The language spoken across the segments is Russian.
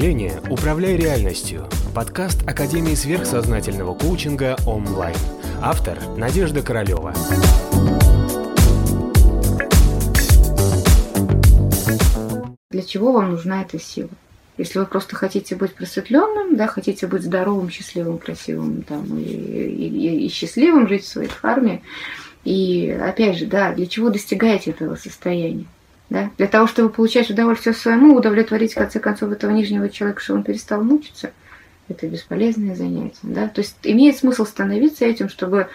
мышления «Управляй реальностью» – подкаст Академии сверхсознательного коучинга онлайн. Автор – Надежда Королева. Для чего вам нужна эта сила? Если вы просто хотите быть просветленным, да, хотите быть здоровым, счастливым, красивым там, и, и, и счастливым, жить в своей фарме, и опять же, да, для чего достигаете этого состояния? Да? Для того, чтобы получать удовольствие своему, удовлетворить, в конце концов, этого нижнего человека, чтобы он перестал мучиться, это бесполезное занятие. Да? То есть имеет смысл становиться этим, чтобы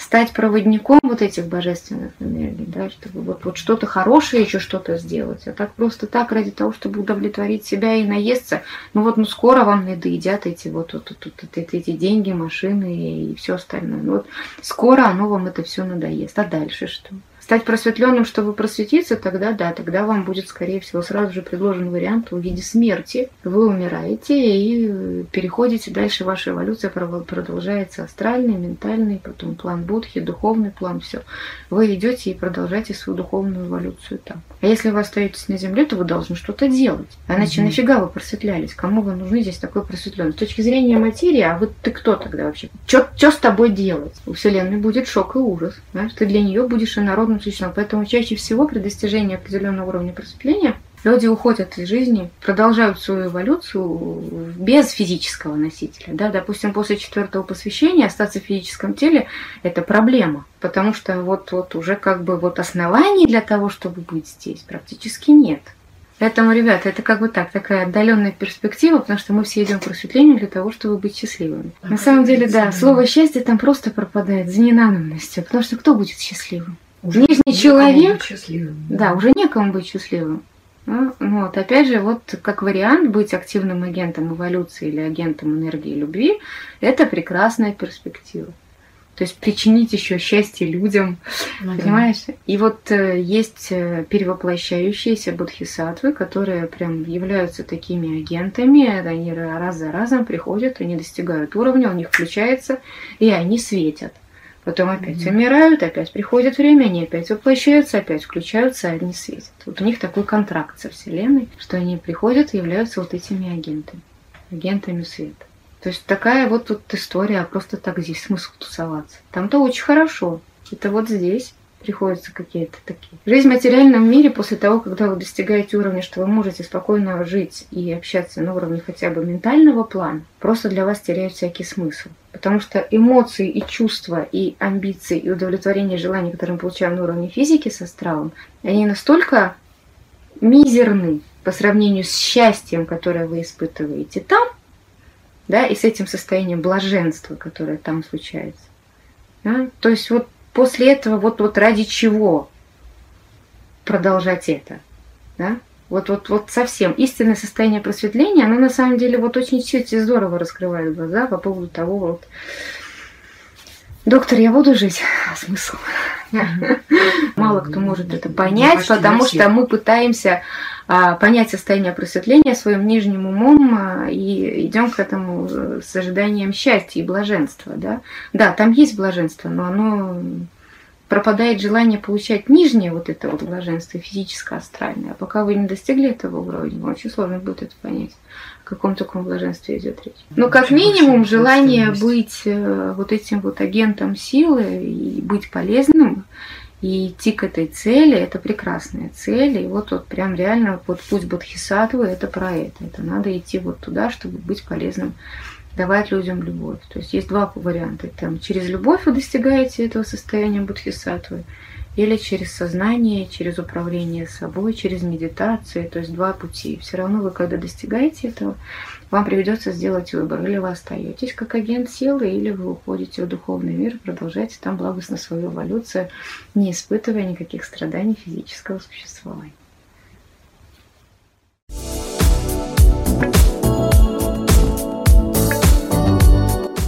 стать проводником вот этих божественных энергий, да, чтобы вот, вот что-то хорошее еще что-то сделать. А так просто так, ради того, чтобы удовлетворить себя и наесться, ну вот ну скоро вам надоедят эти вот, вот, вот, вот эти, эти деньги, машины и все остальное. Ну, вот скоро оно вам это все надоест. А дальше что? Стать просветленным, чтобы просветиться, тогда да, тогда вам будет, скорее всего, сразу же предложен вариант в виде смерти. Вы умираете и переходите дальше, ваша эволюция продолжается астральный, ментальный, потом план Будхи, духовный план, все. Вы идете и продолжаете свою духовную эволюцию там. А если вы остаетесь на Земле, то вы должны что-то делать. Иначе mm-hmm. нафига вы просветлялись? Кому вы нужны здесь такой просветленный? С точки зрения материи, а вот ты кто тогда вообще? Что с тобой делать? У Вселенной будет шок и ужас. Знаешь, ты для нее будешь инородным существом. Поэтому чаще всего при достижении определенного уровня просветления люди уходят из жизни, продолжают свою эволюцию без физического носителя. Да? Допустим, после четвертого посвящения остаться в физическом теле – это проблема, потому что вот, вот уже как бы вот оснований для того, чтобы быть здесь, практически нет. Поэтому, ребята, это как бы так, такая отдаленная перспектива, потому что мы все идем к просветлению для того, чтобы быть счастливыми. На самом деле, да, слово счастье там просто пропадает за ненадобностью, потому что кто будет счастливым? Уже Нижний человек, да, уже некому быть счастливым. Ну, вот, опять же, вот как вариант быть активным агентом эволюции или агентом энергии любви, это прекрасная перспектива. То есть причинить еще счастье людям, ну, понимаешь? Да. И вот э, есть э, перевоплощающиеся бодхисаттвы, которые прям являются такими агентами, они раз за разом приходят, они достигают уровня, у них включается, и они светят. Потом опять умирают, опять приходит время, они опять воплощаются, опять включаются, они светят. Вот у них такой контракт со Вселенной, что они приходят и являются вот этими агентами, агентами света. То есть такая вот тут история, а просто так здесь смысл тусоваться. Там-то очень хорошо. Это вот здесь приходится какие-то такие. Жизнь в материальном мире после того, когда вы достигаете уровня, что вы можете спокойно жить и общаться на уровне хотя бы ментального плана, просто для вас теряет всякий смысл. Потому что эмоции и чувства, и амбиции, и удовлетворение желаний, которые мы получаем на уровне физики с астралом, они настолько мизерны по сравнению с счастьем, которое вы испытываете там, да, и с этим состоянием блаженства, которое там случается. Да? То есть вот после этого вот, вот ради чего продолжать это? Да? Вот, вот, вот совсем. Истинное состояние просветления, оно на самом деле вот очень чуть здорово раскрывает глаза по поводу того, вот, доктор, я буду жить, а смысл? Мало кто может это понять, потому что мы пытаемся а, понять состояние просветления своим нижним умом а, и идем к этому с ожиданием счастья и блаженства. Да, да там есть блаженство, но оно пропадает желание получать нижнее вот это вот блаженство, физическое, астральное. А пока вы не достигли этого уровня, очень сложно будет это понять, о каком таком блаженстве идет речь. Но как минимум желание быть э, вот этим вот агентом силы и быть полезным, и идти к этой цели, это прекрасная цель. И вот, вот прям реально вот путь Бодхисаттвы это про это. Это надо идти вот туда, чтобы быть полезным давать людям любовь. То есть есть два варианта. Там, через любовь вы достигаете этого состояния бодхисаттвы, или через сознание, через управление собой, через медитацию. То есть два пути. Все равно вы, когда достигаете этого, вам придется сделать выбор. Или вы остаетесь как агент силы, или вы уходите в духовный мир, продолжаете там благостно свою эволюцию, не испытывая никаких страданий физического существования.